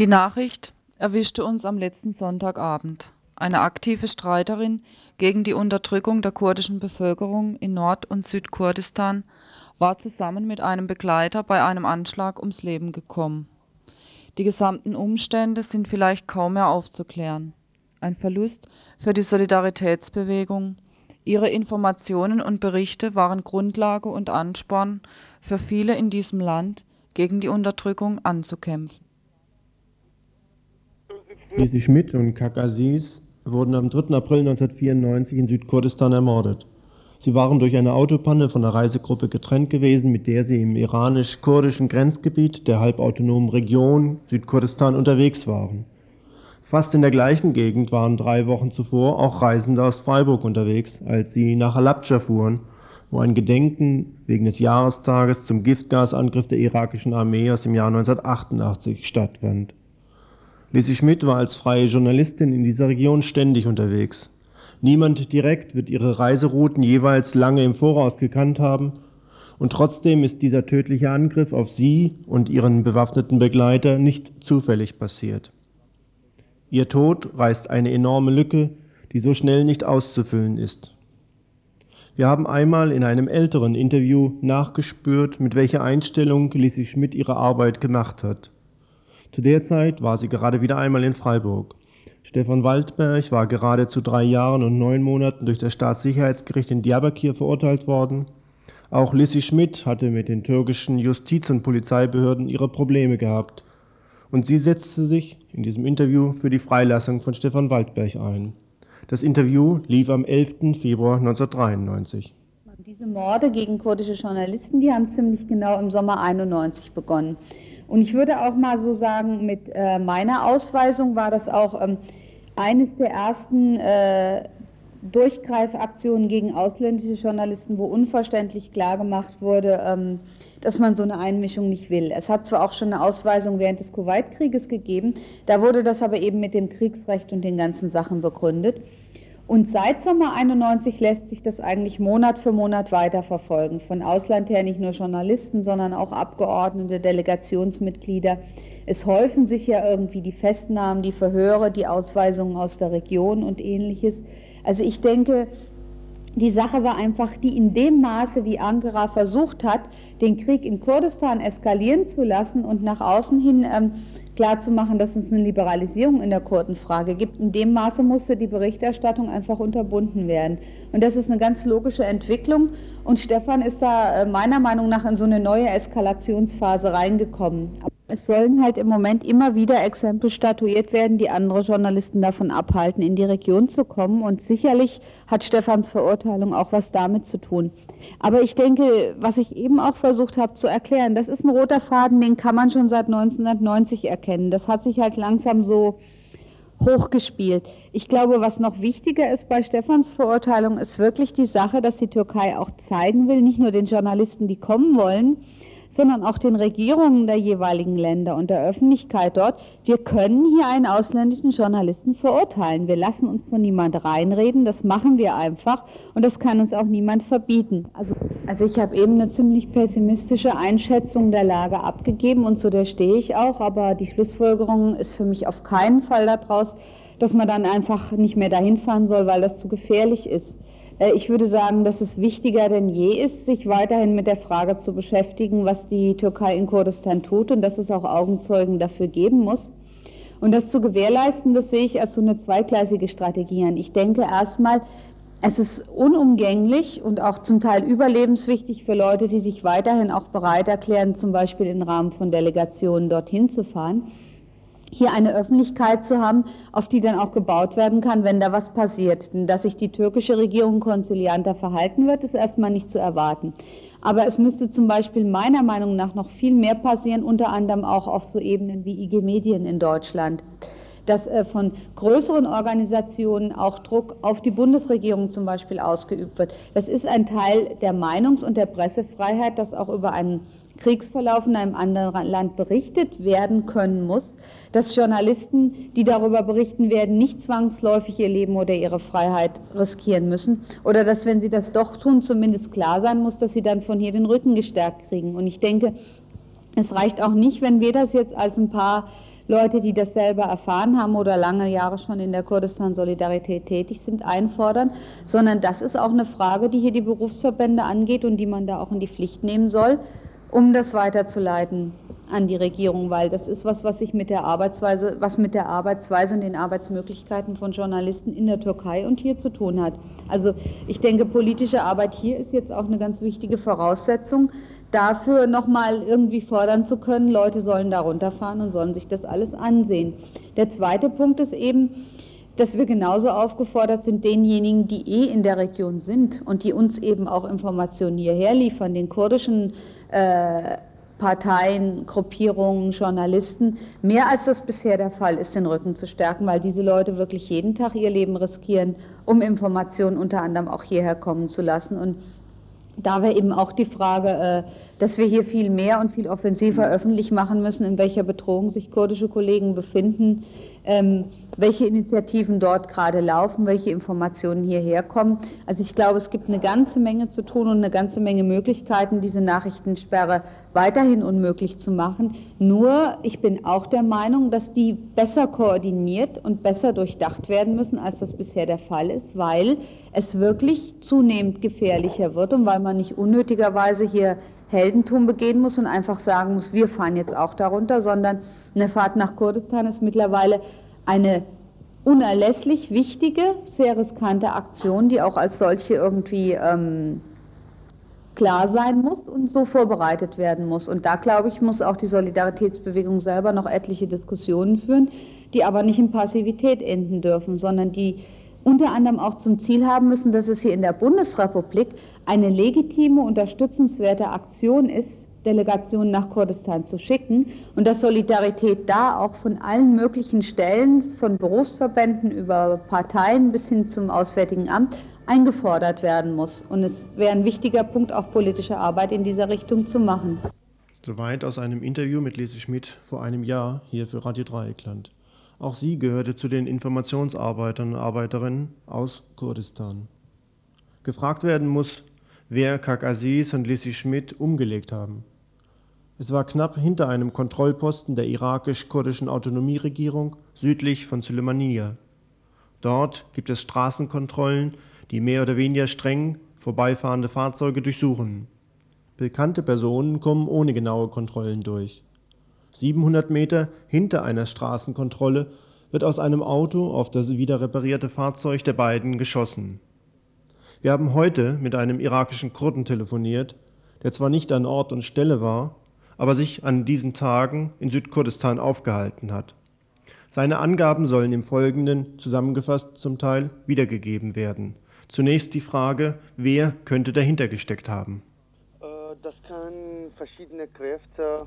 Die Nachricht erwischte uns am letzten Sonntagabend. Eine aktive Streiterin gegen die Unterdrückung der kurdischen Bevölkerung in Nord- und Südkurdistan war zusammen mit einem Begleiter bei einem Anschlag ums Leben gekommen. Die gesamten Umstände sind vielleicht kaum mehr aufzuklären. Ein Verlust für die Solidaritätsbewegung. Ihre Informationen und Berichte waren Grundlage und Ansporn für viele in diesem Land, gegen die Unterdrückung anzukämpfen. Lisi Schmidt und Kakasis wurden am 3. April 1994 in Südkurdistan ermordet. Sie waren durch eine Autopanne von der Reisegruppe getrennt gewesen, mit der sie im iranisch-kurdischen Grenzgebiet der halbautonomen Region Südkurdistan unterwegs waren. Fast in der gleichen Gegend waren drei Wochen zuvor auch Reisende aus Freiburg unterwegs, als sie nach Halabja fuhren, wo ein Gedenken wegen des Jahrestages zum Giftgasangriff der irakischen Armee aus dem Jahr 1988 stattfand. Lisi Schmidt war als freie Journalistin in dieser Region ständig unterwegs. Niemand direkt wird ihre Reiserouten jeweils lange im Voraus gekannt haben, und trotzdem ist dieser tödliche Angriff auf sie und ihren bewaffneten Begleiter nicht zufällig passiert. Ihr Tod reißt eine enorme Lücke, die so schnell nicht auszufüllen ist. Wir haben einmal in einem älteren Interview nachgespürt, mit welcher Einstellung Lisi Schmidt ihre Arbeit gemacht hat. Zu der Zeit war sie gerade wieder einmal in Freiburg. Stefan Waldberg war gerade zu drei Jahren und neun Monaten durch das Staatssicherheitsgericht in Diyarbakir verurteilt worden. Auch Lissy Schmidt hatte mit den türkischen Justiz- und Polizeibehörden ihre Probleme gehabt. Und sie setzte sich in diesem Interview für die Freilassung von Stefan Waldberg ein. Das Interview lief am 11. Februar 1993. Diese Morde gegen kurdische Journalisten, die haben ziemlich genau im Sommer 91 begonnen. Und ich würde auch mal so sagen, mit äh, meiner Ausweisung war das auch ähm, eines der ersten äh, Durchgreifaktionen gegen ausländische Journalisten, wo unverständlich klargemacht wurde, ähm, dass man so eine Einmischung nicht will. Es hat zwar auch schon eine Ausweisung während des Kuwait-Krieges gegeben, da wurde das aber eben mit dem Kriegsrecht und den ganzen Sachen begründet. Und seit Sommer 91 lässt sich das eigentlich Monat für Monat weiterverfolgen. Von Ausland her nicht nur Journalisten, sondern auch Abgeordnete, Delegationsmitglieder. Es häufen sich ja irgendwie die Festnahmen, die Verhöre, die Ausweisungen aus der Region und ähnliches. Also ich denke, die Sache war einfach, die in dem Maße, wie Ankara versucht hat, den Krieg in Kurdistan eskalieren zu lassen und nach außen hin ähm, klarzumachen, dass es eine Liberalisierung in der Kurdenfrage gibt. In dem Maße musste die Berichterstattung einfach unterbunden werden. Und das ist eine ganz logische Entwicklung. Und Stefan ist da äh, meiner Meinung nach in so eine neue Eskalationsphase reingekommen. Es sollen halt im Moment immer wieder Exempel statuiert werden, die andere Journalisten davon abhalten, in die Region zu kommen. Und sicherlich hat Stefans Verurteilung auch was damit zu tun. Aber ich denke, was ich eben auch versucht habe zu erklären, das ist ein roter Faden, den kann man schon seit 1990 erkennen. Das hat sich halt langsam so hochgespielt. Ich glaube, was noch wichtiger ist bei Stefans Verurteilung, ist wirklich die Sache, dass die Türkei auch zeigen will, nicht nur den Journalisten, die kommen wollen, sondern auch den Regierungen der jeweiligen Länder und der Öffentlichkeit dort, wir können hier einen ausländischen Journalisten verurteilen. Wir lassen uns von niemand reinreden, das machen wir einfach und das kann uns auch niemand verbieten. Also, also ich habe eben eine ziemlich pessimistische Einschätzung der Lage abgegeben und zu der stehe ich auch, aber die Schlussfolgerung ist für mich auf keinen Fall daraus, dass man dann einfach nicht mehr dahin fahren soll, weil das zu gefährlich ist. Äh, ich würde sagen, dass es wichtiger denn je ist, sich weiterhin mit der Frage zu beschäftigen, was die Türkei in Kurdistan tut und dass es auch Augenzeugen dafür geben muss. Und das zu gewährleisten, das sehe ich als so eine zweigleisige Strategie an. Ich denke erstmal, es ist unumgänglich und auch zum Teil überlebenswichtig für Leute, die sich weiterhin auch bereit erklären, zum Beispiel im Rahmen von Delegationen dorthin zu fahren hier eine Öffentlichkeit zu haben, auf die dann auch gebaut werden kann, wenn da was passiert. Denn dass sich die türkische Regierung konzilianter verhalten wird, ist erstmal nicht zu erwarten. Aber es müsste zum Beispiel meiner Meinung nach noch viel mehr passieren, unter anderem auch auf so Ebenen wie IG Medien in Deutschland dass äh, von größeren Organisationen auch Druck auf die Bundesregierung zum Beispiel ausgeübt wird. Das ist ein Teil der Meinungs- und der Pressefreiheit, dass auch über einen Kriegsverlauf in einem anderen Land berichtet werden können muss, dass Journalisten, die darüber berichten werden, nicht zwangsläufig ihr Leben oder ihre Freiheit riskieren müssen oder dass, wenn sie das doch tun, zumindest klar sein muss, dass sie dann von hier den Rücken gestärkt kriegen. Und ich denke, es reicht auch nicht, wenn wir das jetzt als ein paar Leute, die das selber erfahren haben oder lange Jahre schon in der Kurdistan-Solidarität tätig sind, einfordern, sondern das ist auch eine Frage, die hier die Berufsverbände angeht und die man da auch in die Pflicht nehmen soll, um das weiterzuleiten an die Regierung, weil das ist was, was sich mit der Arbeitsweise, was mit der Arbeitsweise und den Arbeitsmöglichkeiten von Journalisten in der Türkei und hier zu tun hat. Also ich denke, politische Arbeit hier ist jetzt auch eine ganz wichtige Voraussetzung, dafür nochmal irgendwie fordern zu können, Leute sollen da runterfahren und sollen sich das alles ansehen. Der zweite Punkt ist eben, dass wir genauso aufgefordert sind, denjenigen, die eh in der Region sind und die uns eben auch Informationen hierher liefern, den kurdischen äh, Parteien, Gruppierungen, Journalisten, mehr als das bisher der Fall ist, den Rücken zu stärken, weil diese Leute wirklich jeden Tag ihr Leben riskieren, um Informationen unter anderem auch hierher kommen zu lassen. Und da wäre eben auch die Frage, äh, dass wir hier viel mehr und viel offensiver öffentlich machen müssen, in welcher Bedrohung sich kurdische Kollegen befinden, welche Initiativen dort gerade laufen, welche Informationen hierher kommen. Also ich glaube, es gibt eine ganze Menge zu tun und eine ganze Menge Möglichkeiten, diese Nachrichtensperre weiterhin unmöglich zu machen. Nur, ich bin auch der Meinung, dass die besser koordiniert und besser durchdacht werden müssen, als das bisher der Fall ist, weil es wirklich zunehmend gefährlicher wird und weil man nicht unnötigerweise hier Heldentum begehen muss und einfach sagen muss, wir fahren jetzt auch darunter, sondern eine Fahrt nach Kurdistan ist mittlerweile eine unerlässlich wichtige, sehr riskante Aktion, die auch als solche irgendwie ähm, klar sein muss und so vorbereitet werden muss. Und da, glaube ich, muss auch die Solidaritätsbewegung selber noch etliche Diskussionen führen, die aber nicht in Passivität enden dürfen, sondern die unter anderem auch zum Ziel haben müssen, dass es hier in der Bundesrepublik eine legitime, unterstützenswerte Aktion ist, Delegationen nach Kurdistan zu schicken und dass Solidarität da auch von allen möglichen Stellen, von Berufsverbänden über Parteien bis hin zum Auswärtigen Amt eingefordert werden muss. Und es wäre ein wichtiger Punkt, auch politische Arbeit in dieser Richtung zu machen. Soweit aus einem Interview mit Lise Schmidt vor einem Jahr hier für Radio Dreieckland. Auch sie gehörte zu den Informationsarbeitern und Arbeiterinnen aus Kurdistan. Gefragt werden muss, wer Kak Aziz und Lissi Schmidt umgelegt haben. Es war knapp hinter einem Kontrollposten der irakisch-kurdischen Autonomieregierung südlich von Suleimania. Dort gibt es Straßenkontrollen, die mehr oder weniger streng vorbeifahrende Fahrzeuge durchsuchen. Bekannte Personen kommen ohne genaue Kontrollen durch. 700 Meter hinter einer Straßenkontrolle wird aus einem Auto auf das wieder reparierte Fahrzeug der beiden geschossen. Wir haben heute mit einem irakischen Kurden telefoniert, der zwar nicht an Ort und Stelle war, aber sich an diesen Tagen in Südkurdistan aufgehalten hat. Seine Angaben sollen im Folgenden zusammengefasst zum Teil wiedergegeben werden. Zunächst die Frage, wer könnte dahinter gesteckt haben? Äh, das kann verschiedene Kräfte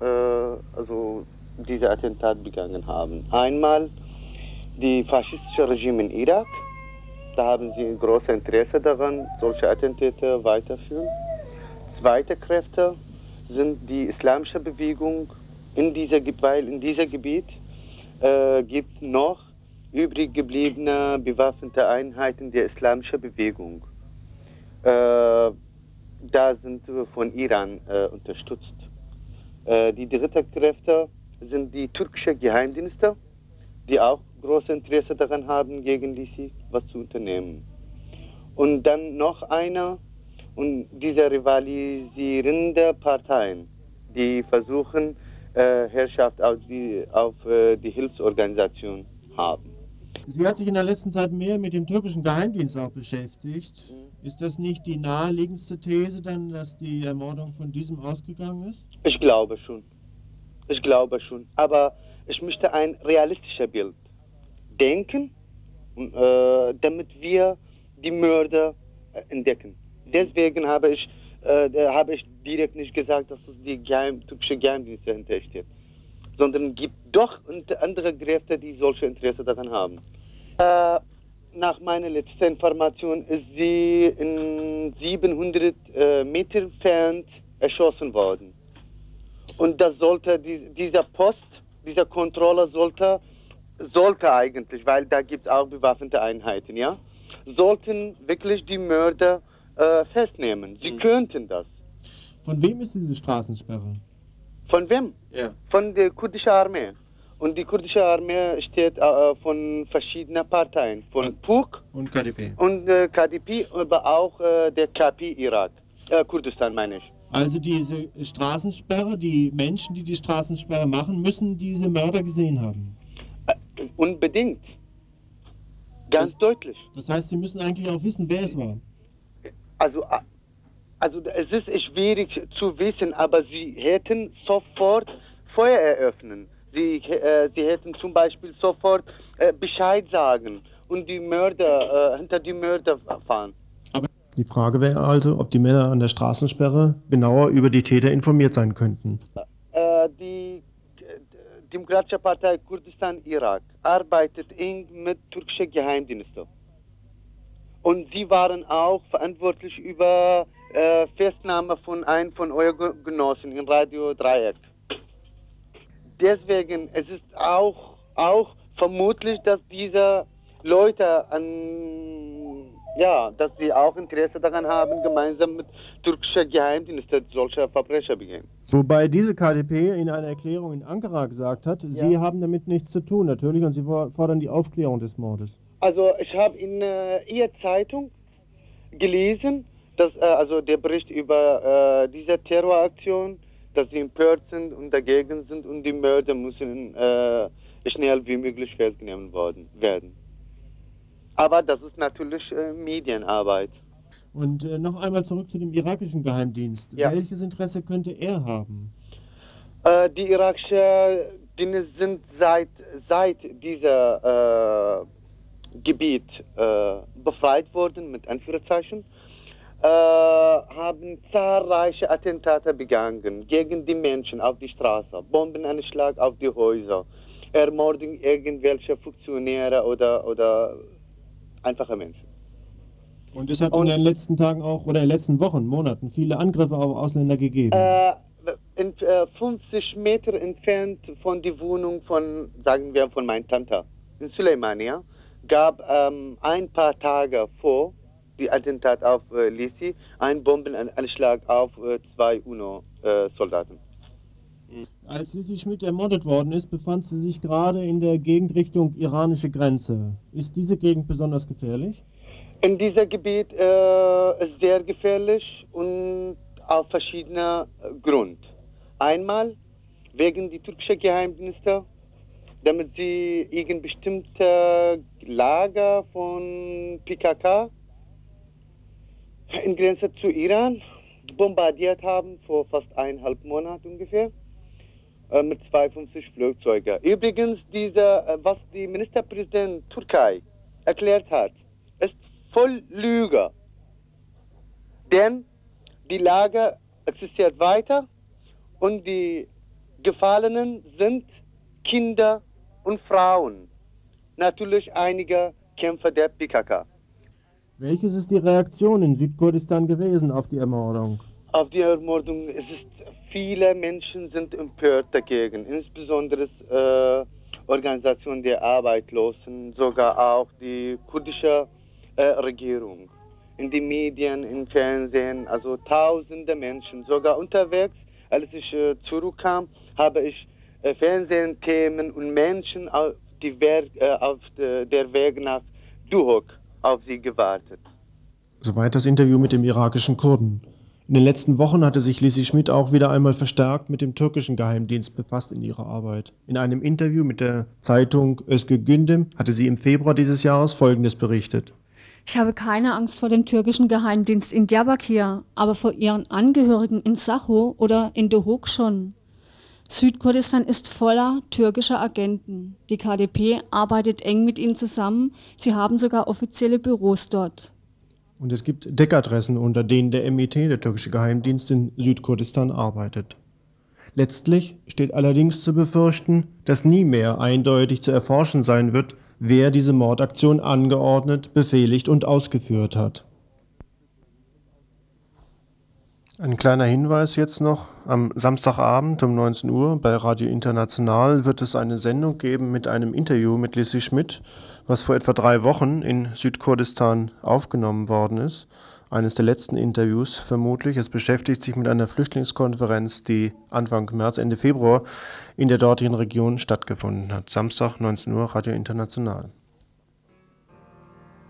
äh, also diese Attentat begangen haben. Einmal die faschistische Regime in Irak, da haben sie ein großes Interesse daran, solche Attentate weiterführen. Zweite Kräfte sind die islamische Bewegung in dieser, weil in diesem Gebiet äh, gibt noch übrig gebliebene bewaffnete Einheiten der islamischen Bewegung. Äh, da sind von Iran äh, unterstützt. Äh, die dritte Kräfte sind die türkischen Geheimdienste, die auch großes Interesse daran haben, gegen Lisi was zu unternehmen. Und dann noch einer, und diese rivalisierende Parteien, die versuchen, äh, Herrschaft auf die, auf äh, die Hilfsorganisation haben. Sie hat sich in der letzten Zeit mehr mit dem türkischen Geheimdienst auch beschäftigt. Mhm. Ist das nicht die naheliegendste These dann, dass die Ermordung von diesem ausgegangen ist? Ich glaube schon. Ich glaube schon. Aber ich möchte ein realistisches Bild denken, äh, damit wir die Mörder äh, entdecken. Deswegen habe ich, äh, habe ich direkt nicht gesagt, dass es die Geheim, türkische Geheimdienste hintersteht, sondern gibt doch andere Kräfte, die solche Interesse daran haben. Äh, nach meiner letzten Information ist sie in 700 äh, Meter entfernt erschossen worden. Und das sollte, dieser Post, dieser Controller sollte, sollte eigentlich, weil da gibt es auch bewaffnete Einheiten, ja, sollten wirklich die Mörder äh, festnehmen. Sie mhm. könnten das. Von wem ist diese Straßensperre? Von wem? Ja. Von der kurdischen Armee. Und die kurdische Armee steht äh, von verschiedenen Parteien, von PUK Und KDP. und äh, KDP, aber auch äh, der KP Irak, äh, Kurdistan meine ich. Also diese Straßensperre, die Menschen, die die Straßensperre machen, müssen diese Mörder gesehen haben. Unbedingt. Ganz deutlich. Das heißt, sie müssen eigentlich auch wissen, wer es war. Also, a- also es ist schwierig zu wissen, aber sie hätten sofort Feuer eröffnen. Sie, äh, sie hätten zum Beispiel sofort äh, Bescheid sagen und die Mörder äh, hinter die Mörder fahren. Die Frage wäre also, ob die Männer an der Straßensperre genauer über die Täter informiert sein könnten. Äh, die Demokratische Partei Kurdistan Irak arbeitet eng mit türkischen Geheimdiensten. Und sie waren auch verantwortlich über äh, Festnahme von einem von euren Ge- Genossen in Radio Dreieck. Deswegen es ist auch, auch vermutlich, dass diese Leute an, ja, dass sie auch Interesse daran haben, gemeinsam mit türkischen Geheimdiensten solche Verbrechen begehen. Wobei diese KDP in einer Erklärung in Ankara gesagt hat, sie haben damit nichts zu tun, natürlich, und sie for- fordern die Aufklärung des Mordes. Also ich habe in äh, Ihrer Zeitung gelesen, dass äh, also der Bericht über äh, diese Terroraktion, dass sie empört sind und dagegen sind und die Mörder müssen äh, schnell wie möglich festgenommen worden werden. Aber das ist natürlich äh, Medienarbeit. Und äh, noch einmal zurück zu dem irakischen Geheimdienst. Ja. Welches Interesse könnte er haben? Äh, die irakischen Dienste sind seit, seit dieser äh, Gebiet äh, befreit worden, mit Anführungszeichen, äh, haben zahlreiche Attentate begangen gegen die Menschen auf die Straße, Bombenanschlag auf die Häuser, Ermordung irgendwelcher Funktionäre oder, oder einfache Menschen. Und es hat Und- in den letzten Tagen auch, oder in den letzten Wochen, Monaten, viele Angriffe auf Ausländer gegeben. Äh, in, äh, 50 Meter entfernt von der Wohnung von, sagen wir, von meiner Tante in Suleimania, gab ähm, ein paar Tage vor die Attentat auf äh, Lisi ein Bombenanschlag auf äh, zwei UNO-Soldaten. Als Lissy Schmidt ermordet worden ist, befand sie sich gerade in der Gegend Richtung iranische Grenze. Ist diese Gegend besonders gefährlich? In diesem Gebiet äh, ist sehr gefährlich und auf verschiedene äh, Grund. Einmal wegen die türkischen Geheimdienste, damit sie irgend bestimmte Lager von PKK in Grenze zu Iran bombardiert haben vor fast eineinhalb Monaten ungefähr äh, mit 52 Flugzeugen. Übrigens, diese, äh, was die Ministerpräsident Türkei erklärt hat, ist voll Lüge. Denn die Lage existiert weiter und die Gefallenen sind Kinder und Frauen. Natürlich einige Kämpfer der PKK. Welches ist die Reaktion in Südkurdistan gewesen auf die Ermordung? Auf die Ermordung, es ist, viele Menschen sind empört dagegen, insbesondere äh, Organisation der Arbeitslosen, sogar auch die kurdische äh, Regierung. In den Medien, im Fernsehen, also tausende Menschen, sogar unterwegs, als ich äh, zurückkam, habe ich äh, Fernsehthemen und Menschen auf, die Werk, äh, auf de, der Weg nach Duhok auf sie gewartet. Soweit das Interview mit dem irakischen Kurden. In den letzten Wochen hatte sich Lissy Schmidt auch wieder einmal verstärkt mit dem türkischen Geheimdienst befasst in ihrer Arbeit. In einem Interview mit der Zeitung Özgür Gündem hatte sie im Februar dieses Jahres Folgendes berichtet. Ich habe keine Angst vor dem türkischen Geheimdienst in Diyarbakir, aber vor ihren Angehörigen in Sacho oder in Duhok schon. Südkurdistan ist voller türkischer Agenten. Die KDP arbeitet eng mit ihnen zusammen. Sie haben sogar offizielle Büros dort. Und es gibt Deckadressen, unter denen der MIT, der türkische Geheimdienst in Südkurdistan, arbeitet. Letztlich steht allerdings zu befürchten, dass nie mehr eindeutig zu erforschen sein wird, wer diese Mordaktion angeordnet, befehligt und ausgeführt hat. Ein kleiner Hinweis jetzt noch. Am Samstagabend um 19 Uhr bei Radio International wird es eine Sendung geben mit einem Interview mit Lissy Schmidt, was vor etwa drei Wochen in Südkurdistan aufgenommen worden ist. eines der letzten Interviews vermutlich. Es beschäftigt sich mit einer Flüchtlingskonferenz, die Anfang März, Ende Februar in der dortigen Region stattgefunden hat. Samstag 19 Uhr, Radio International.